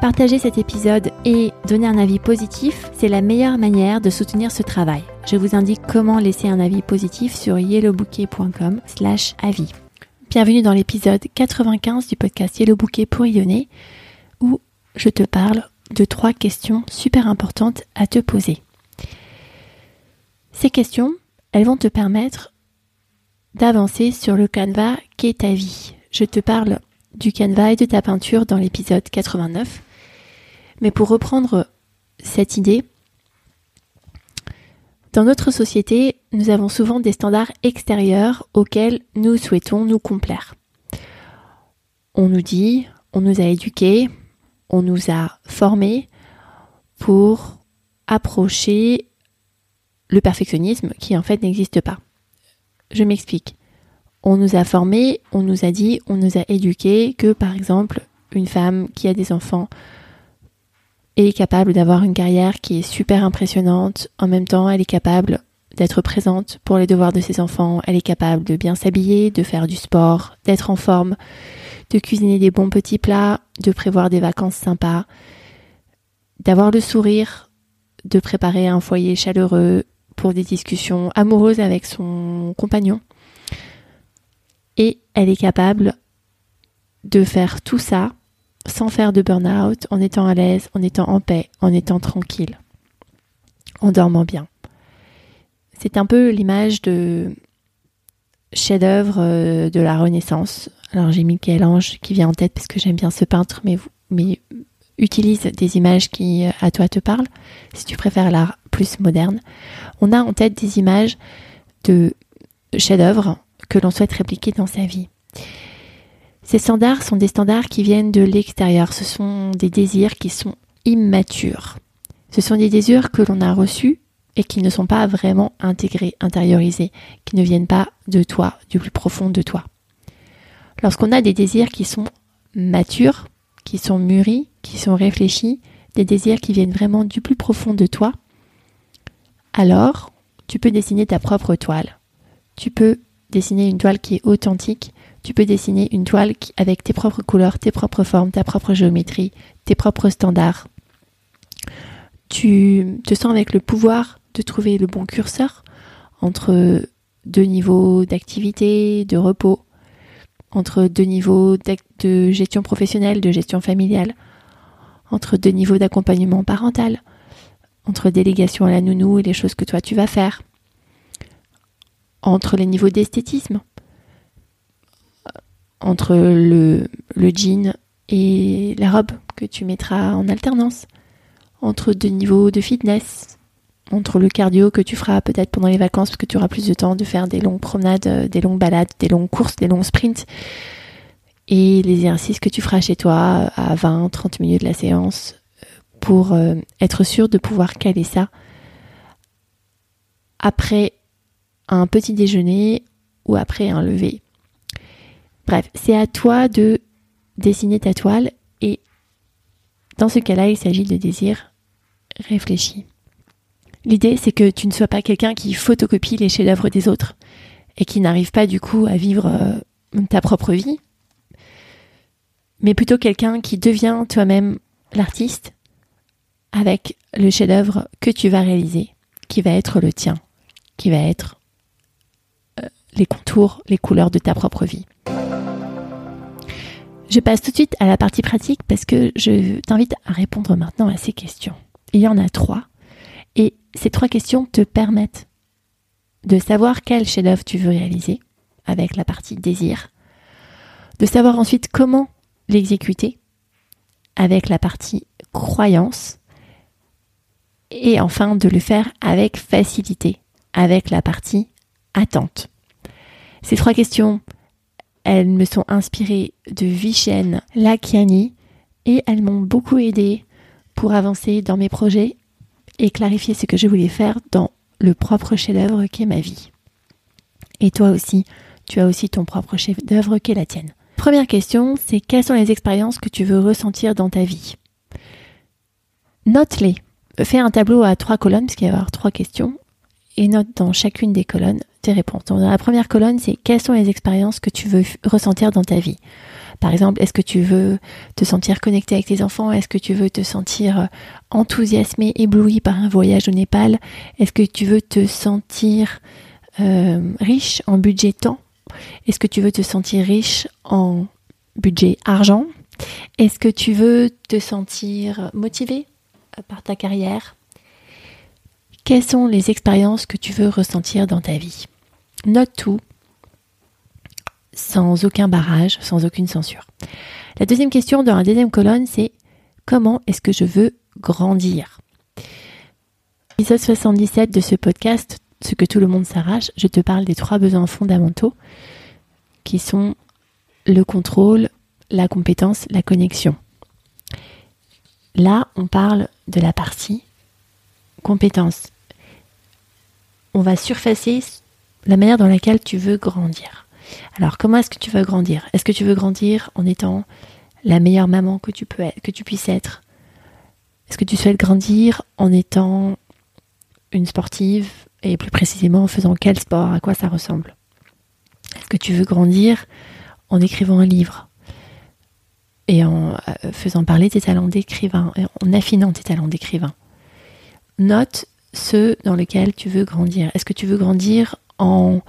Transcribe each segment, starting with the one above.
Partager cet épisode et donner un avis positif, c'est la meilleure manière de soutenir ce travail. Je vous indique comment laisser un avis positif sur yellowbouquet.com slash avis. Bienvenue dans l'épisode 95 du podcast Yellow Bouquet pour Yonner où je te parle de trois questions super importantes à te poser. Ces questions, elles vont te permettre d'avancer sur le canevas qu'est ta vie. Je te parle du canevas et de ta peinture dans l'épisode 89. Mais pour reprendre cette idée, dans notre société, nous avons souvent des standards extérieurs auxquels nous souhaitons nous complaire. On nous dit, on nous a éduqués, on nous a formés pour approcher le perfectionnisme qui en fait n'existe pas. Je m'explique. On nous a formés, on nous a dit, on nous a éduqués que par exemple une femme qui a des enfants est capable d'avoir une carrière qui est super impressionnante. En même temps, elle est capable d'être présente pour les devoirs de ses enfants. Elle est capable de bien s'habiller, de faire du sport, d'être en forme, de cuisiner des bons petits plats, de prévoir des vacances sympas, d'avoir le sourire, de préparer un foyer chaleureux pour des discussions amoureuses avec son compagnon. Et elle est capable de faire tout ça sans faire de burn-out, en étant à l'aise, en étant en paix, en étant tranquille, en dormant bien. C'est un peu l'image de chef-d'œuvre euh, de la Renaissance. Alors j'ai Michel-Ange qui vient en tête parce que j'aime bien ce peintre, mais, utilise des images qui euh, à toi te parlent, si tu préfères l'art plus moderne. On a en tête des images de chef-d'œuvre que l'on souhaite répliquer dans sa vie. Ces standards sont des standards qui viennent de l'extérieur. Ce sont des désirs qui sont immatures. Ce sont des désirs que l'on a reçus et qui ne sont pas vraiment intégrés, intériorisés, qui ne viennent pas de toi, du plus profond de toi. Lorsqu'on a des désirs qui sont matures, qui sont mûris, qui sont réfléchis, des désirs qui viennent vraiment du plus profond de toi, alors tu peux dessiner ta propre toile. Tu peux dessiner une toile qui est authentique, tu peux dessiner une toile avec tes propres couleurs, tes propres formes, ta propre géométrie, tes propres standards. Tu te sens avec le pouvoir de trouver le bon curseur entre deux niveaux d'activité, de repos, entre deux niveaux de gestion professionnelle, de gestion familiale, entre deux niveaux d'accompagnement parental, entre délégation à la nounou et les choses que toi tu vas faire, entre les niveaux d'esthétisme, entre le, le jean et la robe que tu mettras en alternance, entre deux niveaux de fitness, entre le cardio que tu feras peut-être pendant les vacances parce que tu auras plus de temps de faire des longues promenades, euh, des longues balades, des longues courses, des longs sprints, et les exercices que tu feras chez toi à 20, 30 minutes de la séance euh, pour euh, être sûr de pouvoir caler ça. Après un petit déjeuner ou après un lever. Bref, c'est à toi de dessiner ta toile et dans ce cas-là, il s'agit de désirs réfléchis. L'idée, c'est que tu ne sois pas quelqu'un qui photocopie les chefs-d'œuvre des autres et qui n'arrive pas du coup à vivre euh, ta propre vie, mais plutôt quelqu'un qui devient toi-même l'artiste avec le chef-d'œuvre que tu vas réaliser, qui va être le tien, qui va être euh, les contours, les couleurs de ta propre vie. Je passe tout de suite à la partie pratique parce que je t'invite à répondre maintenant à ces questions. Il y en a trois. Et ces trois questions te permettent de savoir quel chef-d'œuvre tu veux réaliser avec la partie désir, de savoir ensuite comment l'exécuter avec la partie croyance et enfin de le faire avec facilité avec la partie attente. Ces trois questions elles me sont inspirées de Vishen Lakiani et elles m'ont beaucoup aidé pour avancer dans mes projets et clarifier ce que je voulais faire dans le propre chef-d'œuvre qu'est ma vie. Et toi aussi, tu as aussi ton propre chef-d'œuvre qu'est la tienne. Première question, c'est quelles sont les expériences que tu veux ressentir dans ta vie? Note-les. Fais un tableau à trois colonnes, parce qu'il va y avoir trois questions, et note dans chacune des colonnes réponses. dans la première colonne, c'est quelles sont les expériences que tu veux ressentir dans ta vie. Par exemple, est-ce que tu veux te sentir connecté avec tes enfants? Est-ce que tu veux te sentir euh, enthousiasmé, ébloui par un voyage au Népal? Est-ce que tu veux te sentir euh, riche en budget temps? Est-ce que tu veux te sentir riche en budget argent? Est-ce que tu veux te sentir motivé euh, par ta carrière? Quelles sont les expériences que tu veux ressentir dans ta vie? Note tout sans aucun barrage, sans aucune censure. La deuxième question dans la deuxième colonne, c'est comment est-ce que je veux grandir? Épisode 77 de ce podcast, Ce que tout le monde s'arrache, je te parle des trois besoins fondamentaux qui sont le contrôle, la compétence, la connexion. Là, on parle de la partie compétence. On va surfacer la manière dans laquelle tu veux grandir. Alors, comment est-ce que tu veux grandir? Est-ce que tu veux grandir en étant la meilleure maman que tu, puisses être? Est-ce que tu souhaites grandir en étant une sportive et plus précisément en faisant quel sport? À quoi ça ressemble? Est-ce que tu veux grandir en écrivant un livre et en euh, faisant parler tes talents d'écrivain, en affinant tes talents d'écrivain? Note ceux dans lesquels tu veux grandir. Est-ce que tu veux grandir en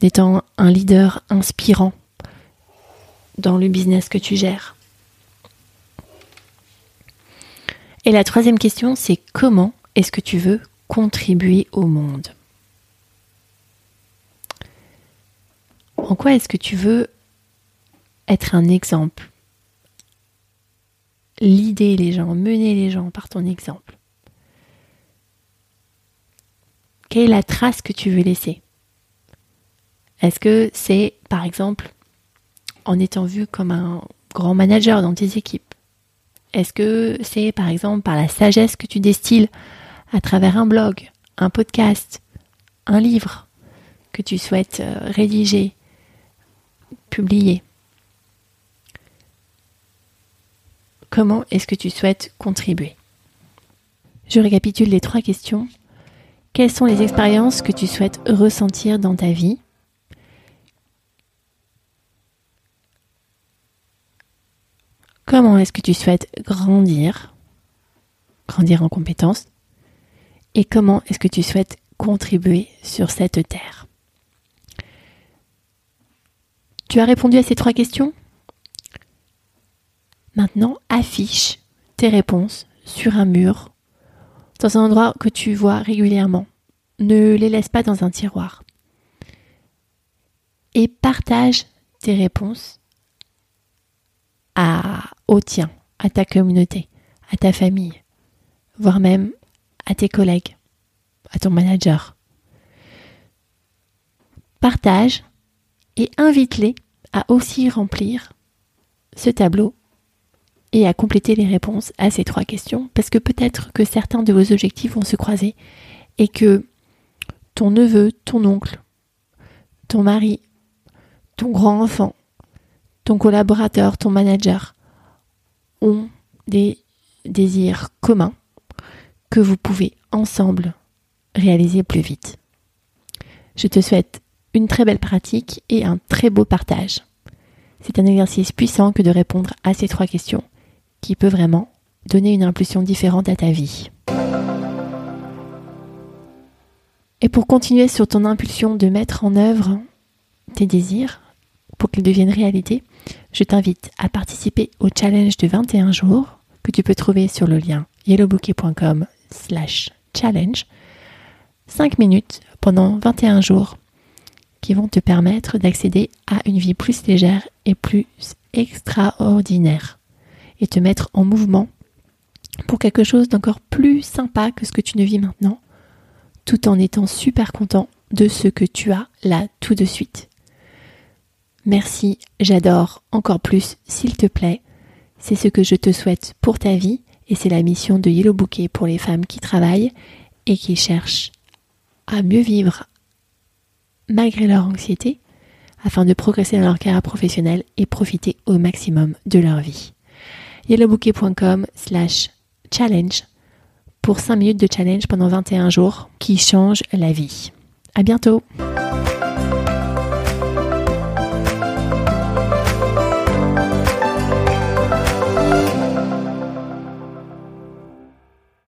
d'étant un leader inspirant dans le business que tu gères. Et la troisième question, c'est comment est-ce que tu veux contribuer au monde? En quoi est-ce que tu veux être un exemple? L'idée les gens, mener les gens par ton exemple Quelle est la trace que tu veux laisser? Est-ce que c'est, par exemple, en étant vu comme un grand manager dans tes équipes? Est-ce que c'est, par exemple, par la sagesse que tu destilles à travers un blog, un podcast, un livre que tu souhaites euh, rédiger, publier? Comment est-ce que tu souhaites contribuer? Je récapitule les trois questions. Quelles sont les expériences que tu souhaites ressentir dans ta vie Comment est-ce que tu souhaites grandir, grandir en compétences Et comment est-ce que tu souhaites contribuer sur cette terre? Tu as répondu à ces trois questions? Maintenant, affiche tes réponses sur un mur, dans un endroit que tu vois régulièrement. Ne les laisse pas dans un tiroir. Et partage tes réponses à, au tien, à ta communauté, à ta famille, voire même à tes collègues, à ton manager. Partage et invite-les à aussi remplir ce tableau et à compléter les réponses à ces trois questions parce que peut-être que certains de vos objectifs vont se croiser et que ton neveu, ton oncle, ton mari, ton grand-enfant ton collaborateur, ton manager ont des désirs communs que vous pouvez ensemble réaliser plus vite. Je te souhaite une très belle pratique et un très beau partage. C'est un exercice puissant que de répondre à ces trois questions qui peut vraiment donner une impulsion différente à ta vie. Et pour continuer sur ton impulsion de mettre en œuvre tes désirs, pour qu'ils deviennent réalité, je t'invite à participer au challenge de 21 jours que tu peux trouver sur le lien yellowbouquet.com slash challenge. 5 minutes pendant 21 jours qui vont te permettre d'accéder à une vie plus légère et plus extraordinaire et te mettre en mouvement pour quelque chose d'encore plus sympa que ce que tu ne vis maintenant, tout en étant super content de ce que tu as là tout de suite. Merci, j'adore encore plus, s'il te plaît. C'est ce que je te souhaite pour ta vie et c'est la mission de Yellow Bouquet pour les femmes qui travaillent et qui cherchent à mieux vivre malgré leur anxiété afin de progresser dans leur carrière professionnelle et profiter au maximum de leur vie yellowbouquet.com slash challenge pour 5 minutes de challenge pendant 21 jours qui change la vie. À bientôt!